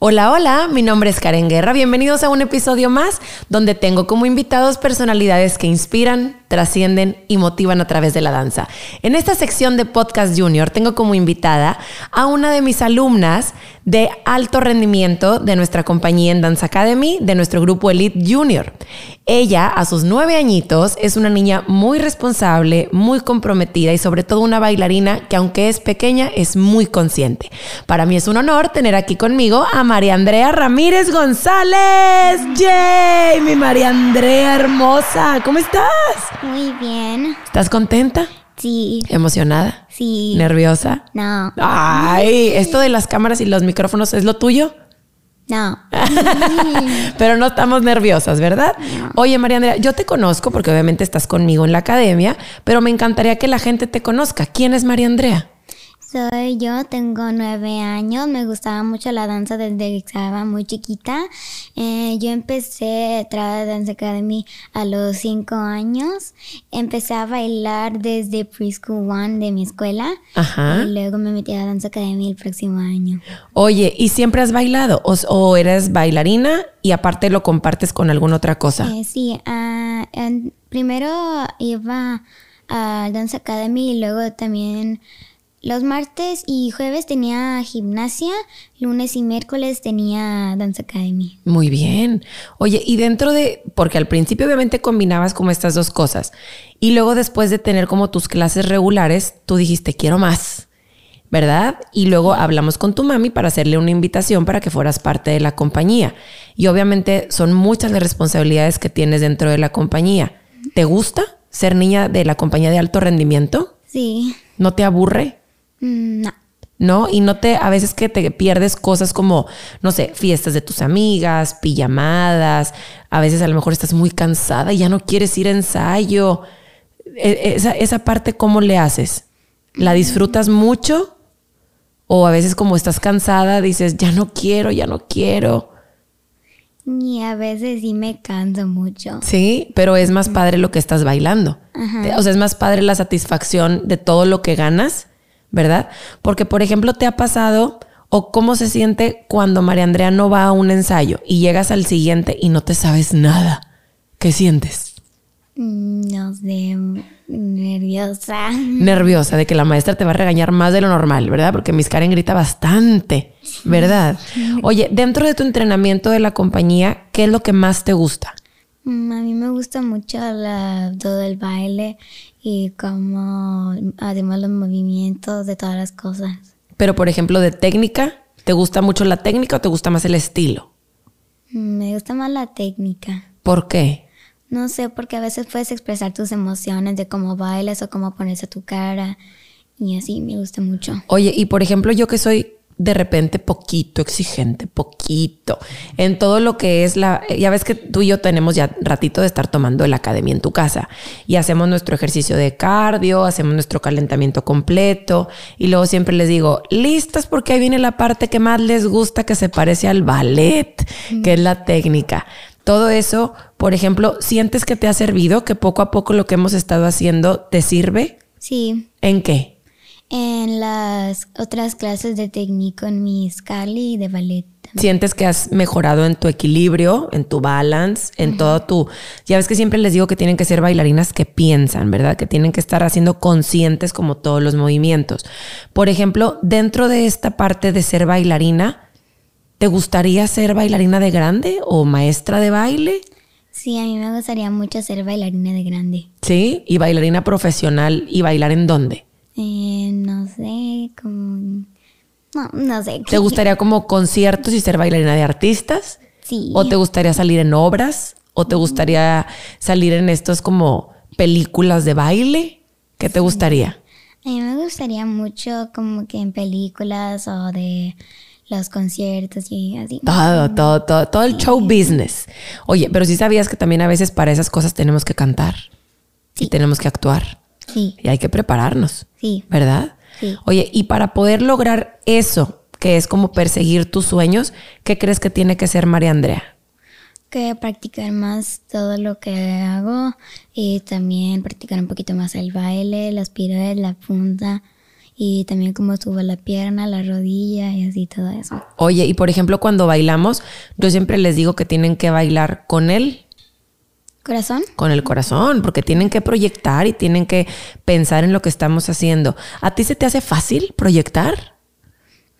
Hola, hola, mi nombre es Karen Guerra. Bienvenidos a un episodio más donde tengo como invitados personalidades que inspiran, trascienden y motivan a través de la danza. En esta sección de Podcast Junior tengo como invitada a una de mis alumnas de alto rendimiento de nuestra compañía en Dance Academy, de nuestro grupo Elite Junior. Ella, a sus nueve añitos, es una niña muy responsable, muy comprometida y sobre todo una bailarina que aunque es pequeña, es muy consciente. Para mí es un honor tener aquí conmigo a María Andrea Ramírez González. ¡Yay! Mi María Andrea hermosa, ¿cómo estás? Muy bien. ¿Estás contenta? Sí. ¿Emocionada? Sí. ¿Nerviosa? No. Ay, esto de las cámaras y los micrófonos es lo tuyo. No. Pero no estamos nerviosas, ¿verdad? Oye, María Andrea, yo te conozco porque obviamente estás conmigo en la academia, pero me encantaría que la gente te conozca. ¿Quién es María Andrea? Soy yo, tengo nueve años, me gustaba mucho la danza desde que estaba muy chiquita. Eh, yo empecé a trabajar Dance Academy a los cinco años. Empecé a bailar desde Preschool One de mi escuela. Ajá. Y luego me metí a Dance Academy el próximo año. Oye, ¿y siempre has bailado? ¿O, o eres bailarina y aparte lo compartes con alguna otra cosa? Eh, sí, en- primero iba a Dance Academy y luego también los martes y jueves tenía gimnasia, lunes y miércoles tenía Dance Academy. Muy bien. Oye, y dentro de, porque al principio obviamente combinabas como estas dos cosas, y luego después de tener como tus clases regulares, tú dijiste, quiero más, ¿verdad? Y luego hablamos con tu mami para hacerle una invitación para que fueras parte de la compañía. Y obviamente son muchas las responsabilidades que tienes dentro de la compañía. ¿Te gusta ser niña de la compañía de alto rendimiento? Sí, ¿No te aburre? Mm, no. ¿no? Y no te, a veces que te pierdes cosas como, no sé, fiestas de tus amigas, pijamadas, a veces a lo mejor estás muy cansada y ya no quieres ir a ensayo. E- Esa, esa parte, ¿cómo le haces? ¿La disfrutas mucho? O a veces como estás cansada, dices, ya no quiero, ya no quiero. Y a veces sí me canso mucho. Sí, pero es más padre lo que estás bailando. Ajá. O sea, es más padre la satisfacción de todo lo que ganas, ¿verdad? Porque, por ejemplo, te ha pasado o cómo se siente cuando María Andrea no va a un ensayo y llegas al siguiente y no te sabes nada. ¿Qué sientes? No sé, nerviosa. Nerviosa de que la maestra te va a regañar más de lo normal, ¿verdad? Porque Miss Karen grita bastante, ¿verdad? Oye, dentro de tu entrenamiento de la compañía, ¿qué es lo que más te gusta? Mm, A mí me gusta mucho la- todo el baile y cómo hacemos los movimientos de todas las cosas. Pero, por ejemplo, de técnica, ¿te gusta mucho la técnica o te gusta más el estilo? Me gusta más la técnica. ¿Por qué? No sé, porque a veces puedes expresar tus emociones de cómo bailas o cómo pones a tu cara. Y así me gusta mucho. Oye, y por ejemplo, yo que soy de repente poquito exigente, poquito, en todo lo que es la... Ya ves que tú y yo tenemos ya ratito de estar tomando la academia en tu casa y hacemos nuestro ejercicio de cardio, hacemos nuestro calentamiento completo y luego siempre les digo, listas porque ahí viene la parte que más les gusta que se parece al ballet, que es la técnica. Todo eso, por ejemplo, ¿sientes que te ha servido, que poco a poco lo que hemos estado haciendo te sirve? Sí, ¿En qué? En las otras clases de técnico en mi Scali y de ballet. también. Sientes que has mejorado en tu equilibrio, en tu balance, en todo tu... Ya ves que siempre les digo que tienen que ser bailarinas que piensan, ¿verdad? Que tienen que estar haciendo conscientes como todos los movimientos. Por ejemplo, dentro de esta parte de ser bailarina, ¿te gustaría ser bailarina de grande o maestra de baile? Sí, a mí me gustaría mucho ser bailarina de grande. Sí, y bailarina profesional y bailar en dónde? Eh, no sé, como... No, no sé. ¿Te gustaría como conciertos y ser bailarina de artistas? Sí. ¿O te gustaría salir en obras? ¿O te gustaría salir en estos como películas de baile? ¿Qué te gustaría? A mí me gustaría mucho como que en películas o de los conciertos y así. Todo, todo, todo, todo el show business. Oye, pero sí sabías que también a veces para esas cosas tenemos que cantar y tenemos que actuar Sí, y hay que prepararnos, sí, ¿verdad? Sí. Oye, y para poder lograr eso, que es como perseguir tus sueños, ¿qué crees que tiene que ser María Andrea? que practicar más todo lo que hago y también practicar un poquito más el baile, las piruetas, la punta y también cómo subo la pierna, la rodilla y así todo eso. Oye, y por ejemplo, cuando bailamos, yo siempre les digo que tienen que bailar con él. ¿Corazón? Con el corazón, porque tienen que proyectar y tienen que pensar en lo que estamos haciendo. ¿A ti se te hace fácil proyectar?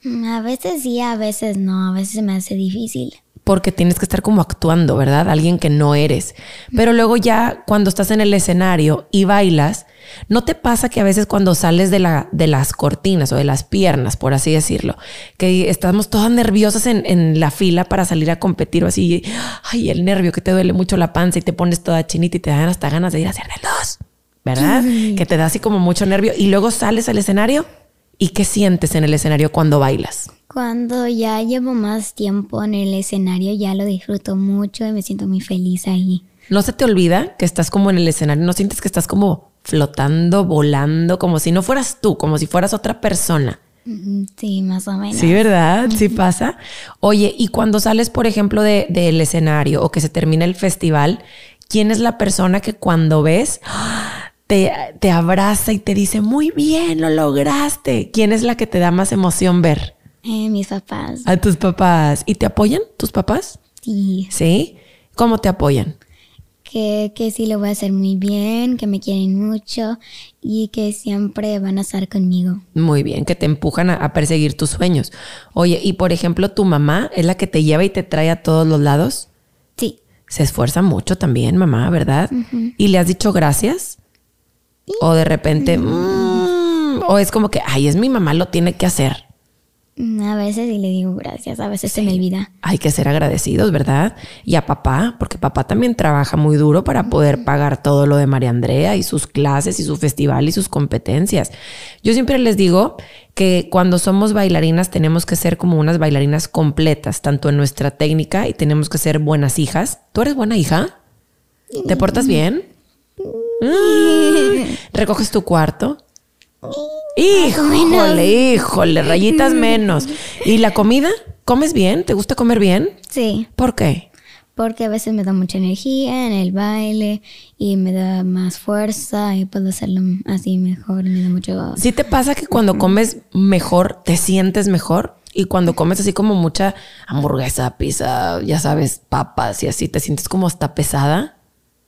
Mm, A veces sí, a veces no, a veces me hace difícil. Porque tienes que estar como actuando, ¿verdad? Alguien que no eres. Pero luego ya cuando estás en el escenario y bailas, ¿no te pasa que a veces cuando sales de, la, de las cortinas o de las piernas, por así decirlo, que estamos todas nerviosas en, en la fila para salir a competir o así, ay, el nervio que te duele mucho la panza y te pones toda chinita y te dan hasta ganas de ir a hacer de dos, ¿verdad? Que te da así como mucho nervio y luego sales al escenario y ¿qué sientes en el escenario cuando bailas? Cuando ya llevo más tiempo en el escenario, ya lo disfruto mucho y me siento muy feliz ahí. ¿No se te olvida que estás como en el escenario? ¿No sientes que estás como flotando, volando, como si no fueras tú, como si fueras otra persona? Sí, más o menos. Sí, ¿verdad? Sí pasa. Oye, y cuando sales, por ejemplo, de- del escenario o que se termina el festival, ¿quién es la persona que cuando ves te, te abraza y te dice, muy bien, lo lograste? ¿Quién es la que te da más emoción ver? Eh, mis papás. A tus papás. ¿Y te apoyan tus papás? Sí. Sí. ¿Cómo te apoyan? Que, que sí lo voy a hacer muy bien, que me quieren mucho y que siempre van a estar conmigo. Muy bien, que te empujan a, a perseguir tus sueños. Oye, y por ejemplo, tu mamá es la que te lleva y te trae a todos los lados. Sí. Se esfuerza mucho también, mamá, ¿verdad? ¿Y le has dicho gracias? O de repente, "Mm", o es como que, ay, es mi mamá, lo tiene que hacer. A veces sí le digo gracias, a veces se me olvida. Hay que ser agradecidos, ¿verdad? Y a papá, porque papá también trabaja muy duro para poder pagar todo lo de María Andrea y sus clases y su festival y sus competencias. Yo siempre les digo que cuando somos bailarinas tenemos que ser como unas bailarinas completas, tanto en nuestra técnica y tenemos que ser buenas hijas. ¿Tú eres buena hija? ¿Te portas bien? Mm. ¿Recoges tu cuarto? Híjole, híjole, rayitas menos. ¿Y la comida? ¿Comes bien? ¿Te gusta comer bien? Sí, ¿Por qué? porque a veces me da mucha energía en el baile y me da más fuerza y puedo hacerlo así mejor y me da mucho... ¿Sí te pasa que cuando comes mejor te sientes mejor? Y cuando comes así como mucha hamburguesa, pizza, ya sabes, papas y así, te sientes como hasta pesada.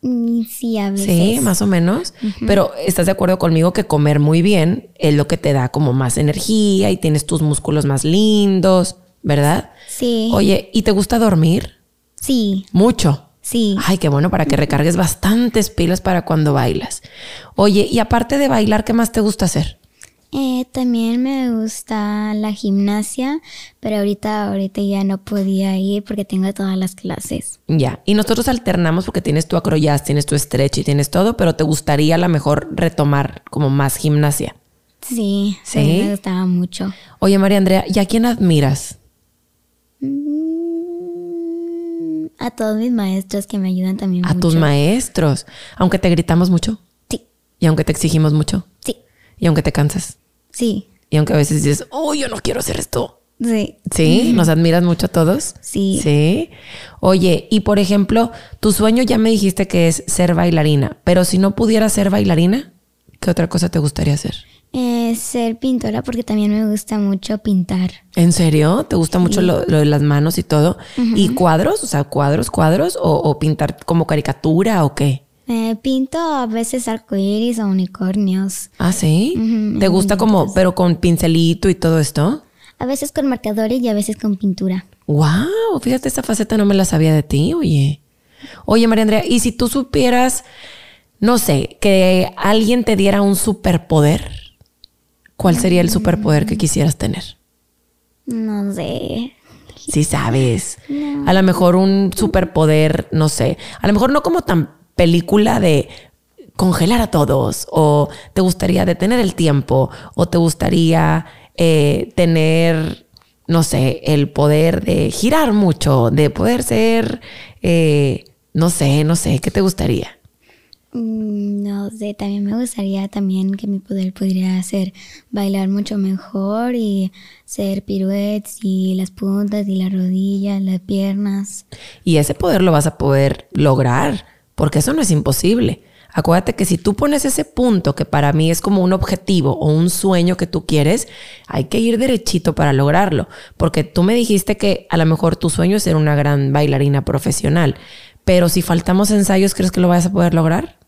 Mm, Sí, a veces. Sí, más o menos. Pero estás de acuerdo conmigo que comer muy bien es lo que te da como más energía y tienes tus músculos más lindos, ¿verdad? Sí, Oye, ¿y te gusta dormir? sí, Mucho. sí. Ay, qué bueno para que recargues bastantes pilas para cuando bailas. Oye, y aparte de bailar, ¿qué más te gusta hacer? Eh, también me gusta la gimnasia, pero ahorita, ahorita ya no podía ir porque tengo todas las clases. Ya. Y nosotros alternamos porque tienes tu acroyaz, tienes tu stretch y tienes todo, pero te gustaría a lo mejor retomar como más gimnasia. Sí, ¿Sí? a mí me gustaba mucho. Oye, María Andrea, ¿y a quién admiras? Mm, A todos mis maestros que me ayudan también A mucho. tus maestros. Aunque te gritamos mucho Sí, y aunque te exigimos mucho sí, y aunque te cansas sí, y aunque a veces dices, oh, yo no quiero hacer esto. sí, ¿Sí? ¿Nos admiras mucho a todos? sí. Sí. Oye, y por ejemplo, tu sueño ya me dijiste que es ser bailarina, pero si no pudieras ser bailarina, ¿qué otra cosa te gustaría hacer? Eh, ser pintora porque también me gusta mucho pintar. ¿En serio? ¿Te gusta mucho lo, lo de las manos y todo? ¿Y cuadros? O sea, cuadros, cuadros o, o pintar como caricatura o qué? Eh, pinto a veces arcoíris o unicornios. Ah, sí. ¿Te gusta como, pero con pincelito y todo esto? A veces con marcadores y a veces con pintura. Wow, fíjate, esta faceta no me la sabía de ti, oye. Oye, María Andrea, ¿y si tú supieras, no sé, que alguien te diera un superpoder? ¿Cuál sería el superpoder que quisieras tener? No sé. Si sabes. A lo mejor un superpoder, no sé. A lo mejor no como tan película de congelar a todos o te gustaría detener el tiempo o te gustaría eh, tener, no sé, el poder de girar mucho, de poder ser, eh, no sé, no sé, ¿qué te gustaría? Mm, No sé, también me gustaría también que mi poder pudiera hacer bailar mucho mejor y hacer piruetes y las puntas y las rodillas, las piernas. Y ese poder lo vas a poder lograr, porque eso no es imposible. Acuérdate que si tú pones ese punto que para mí es como un objetivo o un sueño que tú quieres, hay que ir derechito para lograrlo. Porque tú me dijiste que a lo mejor tu sueño es ser una gran bailarina profesional. Pero si faltamos ensayos, ¿crees que lo vas a poder lograr?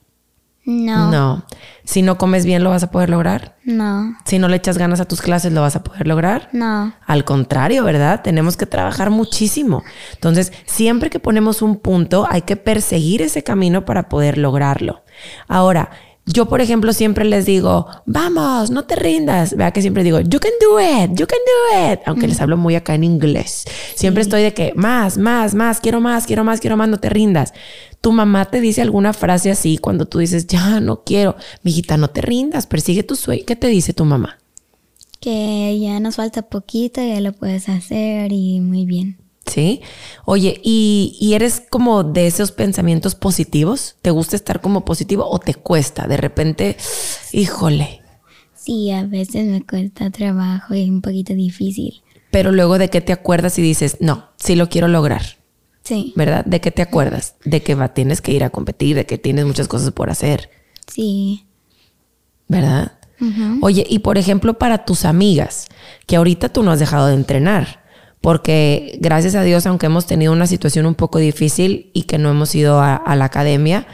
No. No. Si no comes bien, ¿lo vas a poder lograr? No. Si no le echas ganas a tus clases, ¿lo vas a poder lograr? No. Al contrario, ¿verdad? Tenemos que trabajar muchísimo. Entonces, siempre que ponemos un punto, hay que perseguir ese camino para poder lograrlo. Ahora, yo, por ejemplo, siempre les digo, vamos, no te rindas. Vea que siempre digo, you can do it, you can do it. Aunque les hablo muy acá en inglés. Siempre estoy de que más, más, más, quiero más, quiero más, quiero más, no te rindas. Tu mamá te dice alguna frase así cuando tú dices, ya no quiero. Mijita, no te rindas, persigue tu sueño. ¿Qué te dice tu mamá? Que ya nos falta poquito, ya lo puedes hacer y muy bien. ¿Sí? Oye, ¿y, ¿y, eres como de esos pensamientos positivos? ¿Te gusta estar como positivo o te cuesta? De repente, híjole. Sí, a veces me cuesta trabajo y un poquito difícil. Pero luego de qué te acuerdas y dices, no, sí lo quiero lograr. Sí. ¿Verdad? ¿De qué te acuerdas? De que va, tienes que ir a competir, de que tienes muchas cosas por hacer. Sí. ¿Verdad? Oye, y por ejemplo, para tus amigas, que ahorita tú no has dejado de entrenar, porque gracias a Dios, aunque hemos tenido una situación un poco difícil y que no hemos ido a, a la academia,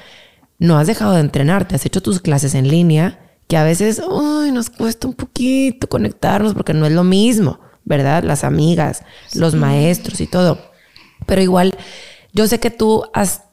no has dejado de entrenar, te has hecho tus clases en línea, que a veces ay, nos cuesta un poquito conectarnos porque no es lo mismo, ¿verdad? Las amigas, los maestros y todo. Pero igual, yo sé que tú has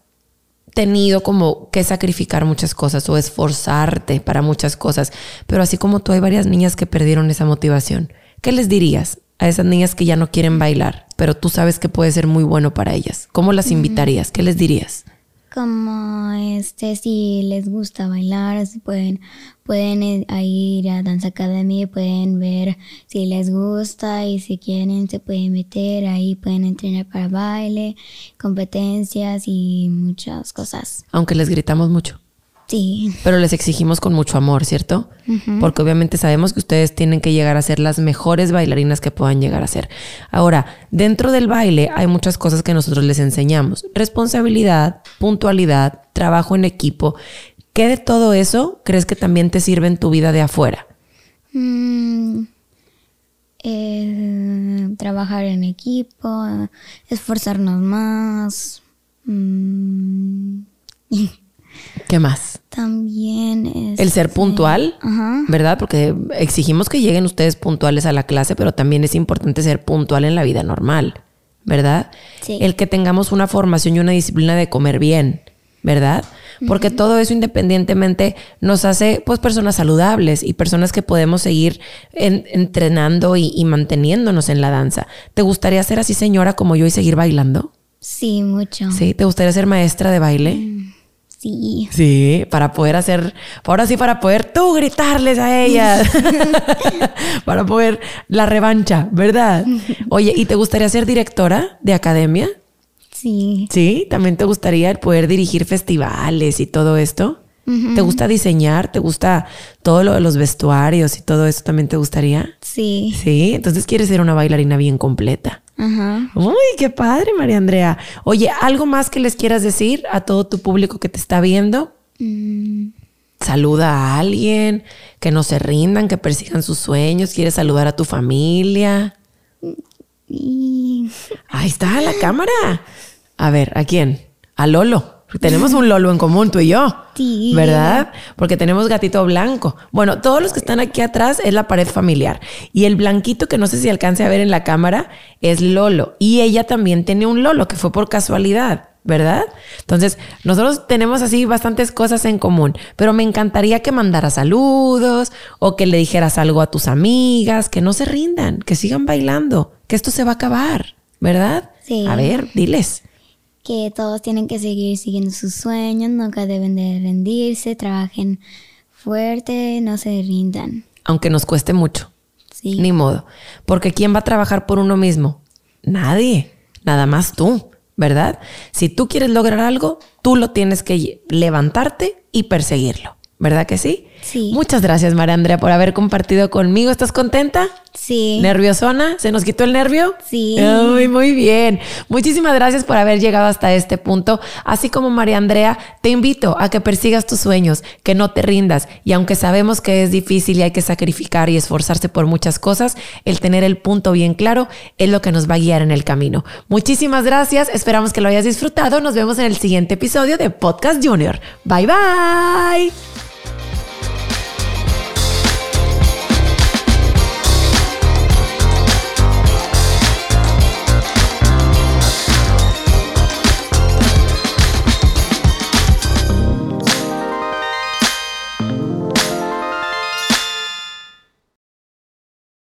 tenido como que sacrificar muchas cosas o esforzarte para muchas cosas, pero así como tú hay varias niñas que perdieron esa motivación. ¿Qué les dirías a esas niñas que ya no quieren bailar, pero tú sabes que puede ser muy bueno para ellas? ¿Cómo las invitarías? ¿Qué les dirías? Como este, si les gusta bailar, si pueden, pueden ir a ir a Dance Academy, pueden ver si les gusta y si quieren se pueden meter ahí, pueden entrenar para baile, competencias y muchas cosas. Aunque les gritamos mucho, Sí, pero les exigimos con mucho amor, ¿cierto? Porque obviamente sabemos que ustedes tienen que llegar a ser las mejores bailarinas que puedan llegar a ser. Ahora, dentro del baile hay muchas cosas que nosotros les enseñamos. Responsabilidad, puntualidad, trabajo en equipo. ¿Qué de todo eso crees que también te sirve en tu vida de afuera? Mm, eh, trabajar en equipo, esforzarnos más. mm, ¿Qué más? También es El ser puntual, Ajá. ¿verdad? Porque exigimos que lleguen ustedes puntuales a la clase, pero también es importante ser puntual en la vida normal, ¿verdad? Sí. El que tengamos una formación y una disciplina de comer bien, ¿verdad? Porque todo eso independientemente nos hace pues personas saludables y personas que podemos seguir en- entrenando y, y manteniéndonos en la danza. ¿Te gustaría ser así señora como yo y seguir bailando? Sí, mucho. ¿Sí? ¿Te gustaría ser maestra de baile? Sí. Sí, para poder hacer, ahora sí, para poder tú gritarles a ellas, para poder la revancha, ¿verdad? Oye, ¿y te gustaría ser directora de academia? Sí. Sí, también te gustaría el poder dirigir festivales y todo esto. ¿Te gusta diseñar? ¿Te gusta todo lo de los vestuarios y todo eso también te gustaría? Sí. Sí, entonces quieres ser una bailarina bien completa. Ajá. Uy, qué padre, María Andrea. Oye, ¿algo más que les quieras decir a todo tu público que te está viendo? Mm, Saluda a alguien, que no se rindan, que persigan sus sueños, quieres saludar a tu familia. y Ahí está la cámara. A ver, ¿a quién? A Lolo. Tenemos un Lolo en común, tú y yo. Sí. ¿Verdad? Porque tenemos gatito blanco. Bueno, todos los que están aquí atrás es la pared familiar. Y el blanquito que no sé si alcance a ver en la cámara es Lolo. Y ella también tiene un Lolo que fue por casualidad. ¿Verdad? Entonces, nosotros tenemos así bastantes cosas en común, pero me encantaría que mandaras saludos o que le dijeras algo a tus amigas, que no se rindan, que sigan bailando, que esto se va a acabar, ¿verdad? Sí. A ver, diles. Que todos tienen que seguir siguiendo sus sueños, nunca deben de rendirse, trabajen fuerte, no se rindan. Aunque nos cueste mucho. Sí. Ni modo. Porque ¿quién va a trabajar por uno mismo? Nadie. Nada más tú, ¿verdad? Si tú quieres lograr algo, tú lo tienes que levantarte y perseguirlo. ¿Verdad que sí? Sí. Muchas gracias, María Andrea, por haber compartido conmigo. ¿Estás contenta? Sí. ¿Nerviosona? ¿Se nos quitó el nervio? Sí. Ay, muy bien. Muchísimas gracias por haber llegado hasta este punto. Así como María Andrea, te invito a que persigas tus sueños, que no te rindas. Y aunque sabemos que es difícil y hay que sacrificar y esforzarse por muchas cosas, el tener el punto bien claro es lo que nos va a guiar en el camino. Muchísimas gracias. Esperamos que lo hayas disfrutado. Nos vemos en el siguiente episodio de Podcast Junior. Bye bye.